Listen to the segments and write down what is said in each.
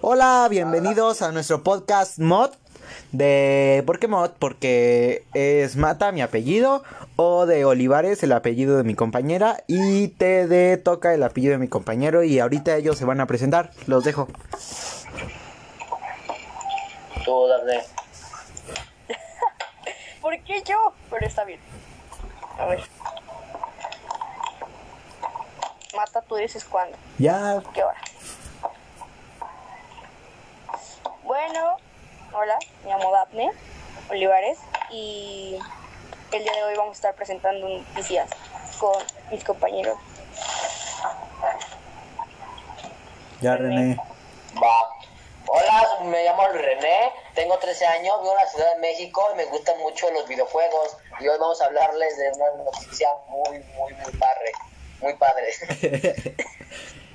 Hola, bienvenidos a nuestro podcast mod de ¿Por qué mod? Porque es Mata mi apellido o de Olivares el apellido de mi compañera y TD toca el apellido de mi compañero y ahorita ellos se van a presentar. Los dejo. Tú, Dafne. ¿Por qué yo? Pero está bien. A ver. Mata, tú dices cuándo. Ya, ¿Qué hora? Bueno, hola, me llamo Daphne Olivares y el día de hoy vamos a estar presentando noticias con mis compañeros. ya René. Va. Hola, me llamo René, tengo 13 años, vivo en la Ciudad de México y me gustan mucho los videojuegos. Y hoy vamos a hablarles de una noticia muy, muy, muy padre. Muy padre.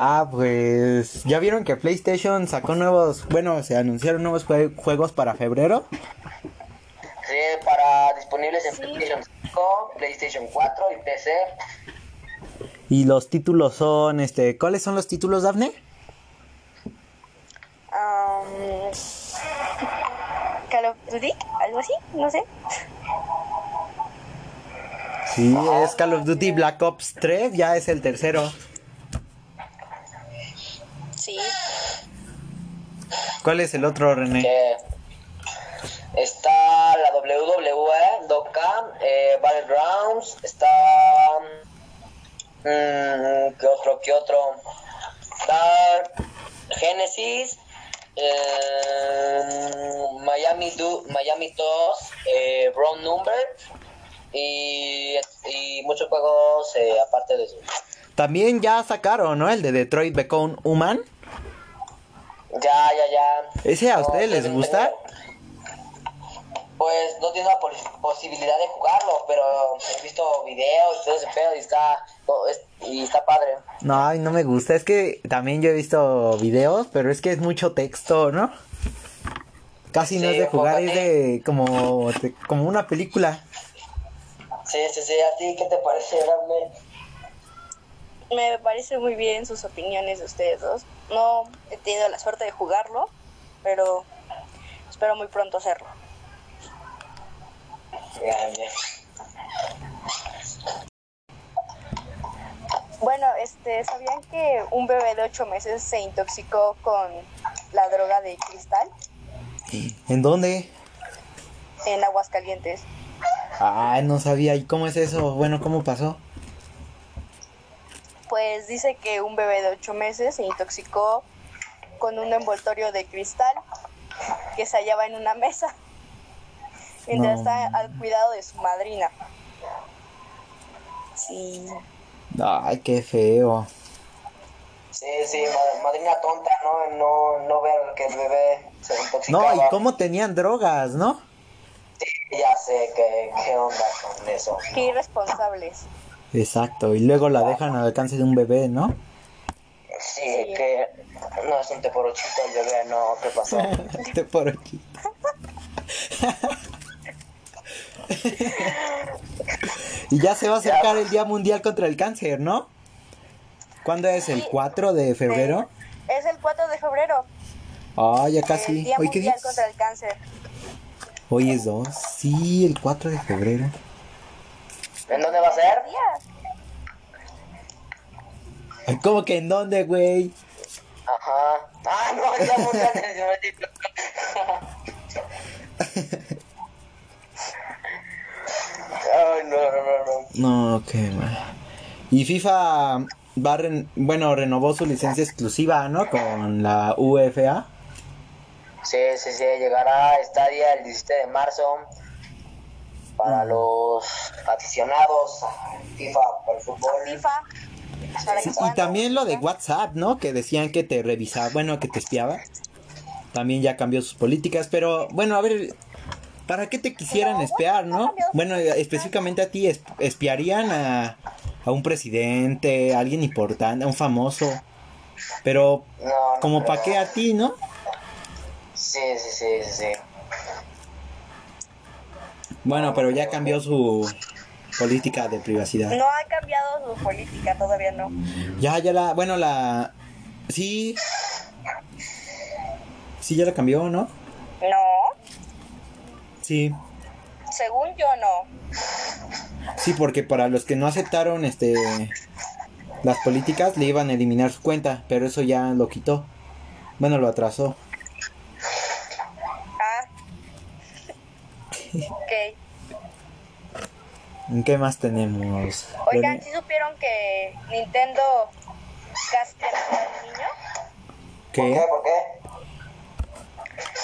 Ah, pues ya vieron que PlayStation sacó nuevos, bueno, se anunciaron nuevos jue- juegos para febrero. sí, para disponibles en Sí. PlayStation 5, PlayStation 4 y PC. Y los títulos son, este, ¿cuáles son los títulos, Dafne? Am, Call of Duty, algo así, no sé. Sí, es Call of Duty Black Ops 3, ya es el tercero. Sí, ¿Cuál es el otro, René? que está la WWE, Dokkan, eh, Battlegrounds, está... mm, ¿Qué otro? ¿Qué otro? Está Genesis, eh, Miami, Du- Miami 2, eh, Brown Number y, y muchos juegos eh, aparte de eso. También ya sacaron, ¿no? El de Detroit Become Human. Ya, ya, ya. ¿Ese a No, ustedes les gusta? Pues no tiene la pos- posibilidad de jugarlo, pero he visto videos y todo ese pedo y está, y está padre. No, ay, no me gusta. Es que también yo he visto videos, pero es que es mucho texto, ¿no? Casi no es de jugar, es de como, de- como una película. Sí, sí, sí. ¿A ti qué te parece, Dafne? Me parece muy bien sus opiniones de ustedes dos. No he tenido la suerte de jugarlo, pero espero muy pronto hacerlo. Bueno, este, ¿sabían que un bebé de 8 meses se intoxicó con la droga de cristal ¿En dónde? en Aguascalientes? Ay, no sabía. ¿Y cómo es eso? Bueno, ¿cómo pasó? Pues dice que un bebé de 8 meses se intoxicó con un envoltorio de cristal que se hallaba en una mesa mientras No. está al cuidado de su madrina. Sí, Ay, qué feo. Sí, sí, ma- madrina tonta, ¿no? No, no ver que el bebé se intoxicaba. No, ¿y cómo tenían drogas, no? Sí, ya sé que, qué onda con eso. qué irresponsables. Exacto, y luego la dejan al alcance de un bebé, ¿no? Sí, Sí. que no es un teporochito el bebé, no, ¿qué pasó? Por aquí. y ya se va a acercar el Día Mundial contra el Cáncer, ¿no? ¿Cuándo es? ¿El 4 de febrero? Es el 4 de febrero, Ah, ya el casi. Día ¿Hoy qué día Mundial es? contra el Cáncer. Hoy es 2. Sí, el 4 de febrero. ¿En dónde va a ser? ¿Cómo que en dónde, güey? Ajá. Ah, no, ya del Ay, no, no, no, no. Qué mal. Y FIFA va a ren- bueno, renovó su licencia exclusiva, ¿no? Con la UFA. Sí, sí, sí, llegará a Stadia el 17 de marzo para los aficionados a FIFA el fútbol. FIFA. Sí, y también lo de WhatsApp, ¿no? Que decían que te revisaba, bueno, que te espiaba. También ya cambió sus políticas, pero bueno, a ver, ¿para qué te quisieran espiar, no? Bueno, específicamente a ti, es- espiarían a, a un presidente, a alguien importante, a un famoso. Pero, No, no como para qué a ti, ¿no? Sí, sí, sí, sí. Bueno, pero ya cambió su política de privacidad. No ha cambiado su política, todavía no. Ya, ya la, bueno, la, sí, Sí, ya la cambió, ¿no? No, Sí. según yo no. Sí, porque para los que no aceptaron este las políticas le iban a eliminar su cuenta, pero eso ya lo quitó. Bueno, lo atrasó. Ah. Ok. ¿En qué más tenemos? Oigan, ¿sí supieron que Nintendo castiga al niño ¿Por qué? ¿Qué? ¿Por qué?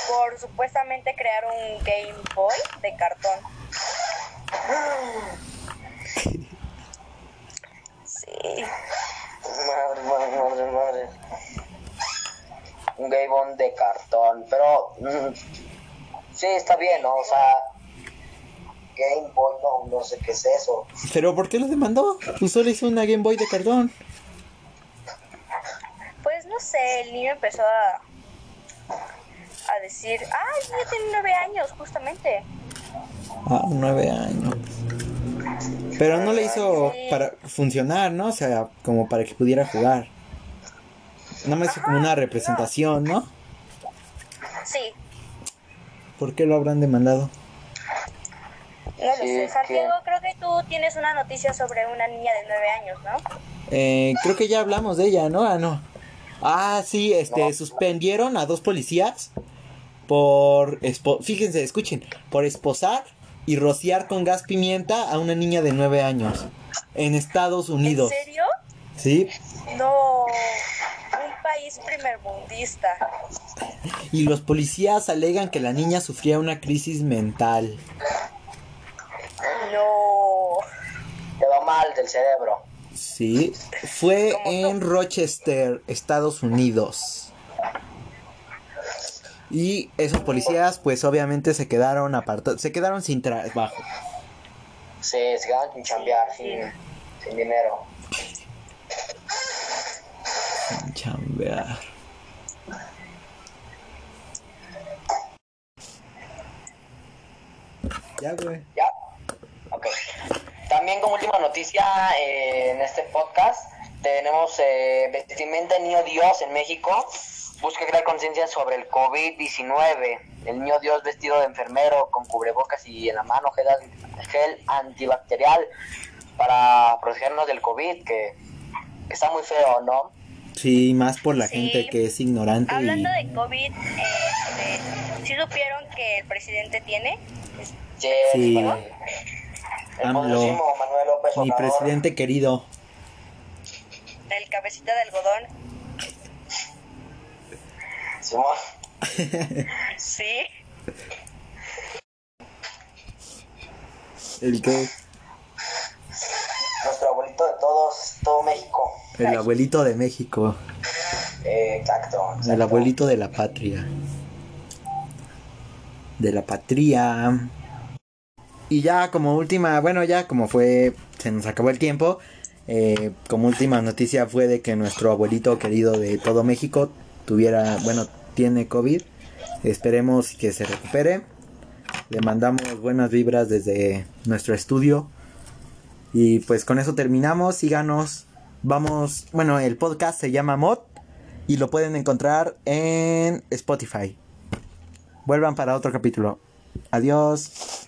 por supuestamente crear un Game Boy de cartón? Sí. Madre, madre, madre, madre. Un Game Boy de cartón, pero mm, sí está bien, ¿no? O sea, Game Boy no, no sé qué es eso. ¿Pero por qué lo demandó? Pues solo hizo una Game Boy de cartón. Pues no sé, el niño empezó a, a decir, ay, ya tiene nueve años, justamente. Ah, nueve años. Pero no le hizo Sí. para funcionar, ¿no? O sea, como para que pudiera jugar. Nada más hizo como una representación, ¿no? Sí, ¿Por qué lo habrán demandado? No Sí, sé. que- Santiago, creo que tú tienes una noticia sobre una niña de nueve años, ¿no? Eh, creo que ya hablamos de ella, ¿no? Ah, no. Ah, sí, este, No. suspendieron a dos policías por, espo- fíjense, escuchen, por esposar y rociar con gas pimienta a una niña de nueve años en Estados Unidos. ¿En serio? Sí, No, un país primermundista. y los policías alegan que la niña sufría una crisis mental. Te va mal del cerebro. Sí, fue ¿Cómo en Rochester, Estados Unidos. Y esos policías, pues obviamente se quedaron apartados, se quedaron sin trabajo. Sí, se quedan sin chambear, sin, sin dinero. Sin chambear. Ya, güey. Ya. También como última noticia eh, en este podcast tenemos eh, vestimenta niño Dios en México. Busca crear conciencia sobre el COVID-19. El niño Dios vestido de enfermero con cubrebocas y en la mano gel, gel antibacterial para protegernos del COVID, que, está muy feo, ¿no? Sí, más por la Sí. gente que es ignorante y... Hablando de COVID, este, ¿sí supieron que el presidente tiene? Sí, Sí. bueno, AMLO. poderosísimo Manuel López Mi presidente querido. El cabecita de algodón. Simón. Sí. El que... Nuestro abuelito de todos, todo México. El abuelito de México. Eh, exacto, El abuelito de la patria. De la patria. Y ya como última, bueno, ya como fue, se nos acabó el tiempo. eh, como última noticia fue de que nuestro abuelito querido de todo México tuviera, bueno, tiene COVID. Esperemos que se recupere. Le mandamos buenas vibras desde nuestro estudio. Y pues con eso terminamos. Síganos. Vamos, bueno, el podcast se llama Mod y lo pueden encontrar en Spotify. Vuelvan para otro capítulo. Adiós.